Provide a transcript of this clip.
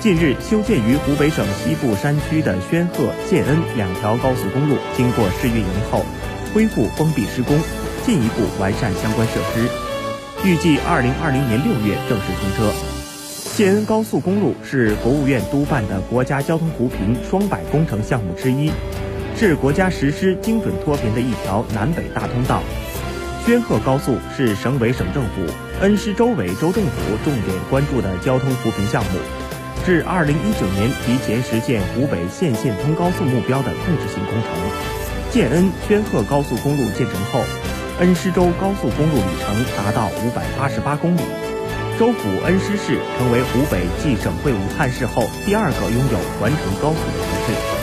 近日，修建于湖北省西部山区的宣鹤、建恩两条高速公路，经过试运营后，恢复封闭施工，进一步完善相关设施，预计二零二零年六月正式通车。建恩高速公路是国务院督办的国家交通扶贫双百工程项目之一，是国家实施精准脱贫的一条南北大通道。宣鹤高速是省委省政府、恩施州委州政府重点关注的交通扶贫项目。至二零一九年提前实现湖北县县通高速目标的控制性工程。建恩宣鹤高速公路建成后，恩施州高速公路里程达到五百八十八公里，州府恩施市成为湖北继省会武汉市后第二个拥有环城高速的城市。